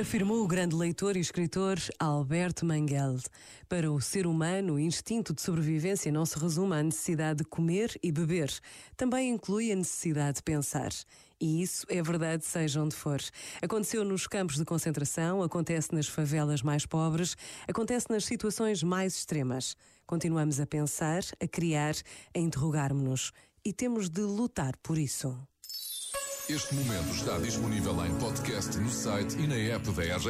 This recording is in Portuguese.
Afirmou o grande leitor e escritor Alberto Manguel. Para o ser humano, o instinto de sobrevivência não se resume à necessidade de comer e beber. Também inclui a necessidade de pensar. E isso é verdade, seja onde for. Aconteceu nos campos de concentração, acontece nas favelas mais pobres, acontece nas situações mais extremas. Continuamos a pensar, a criar, a interrogar-nos. E temos de lutar por isso. Este momento está disponível em podcast no site e na app da RGF.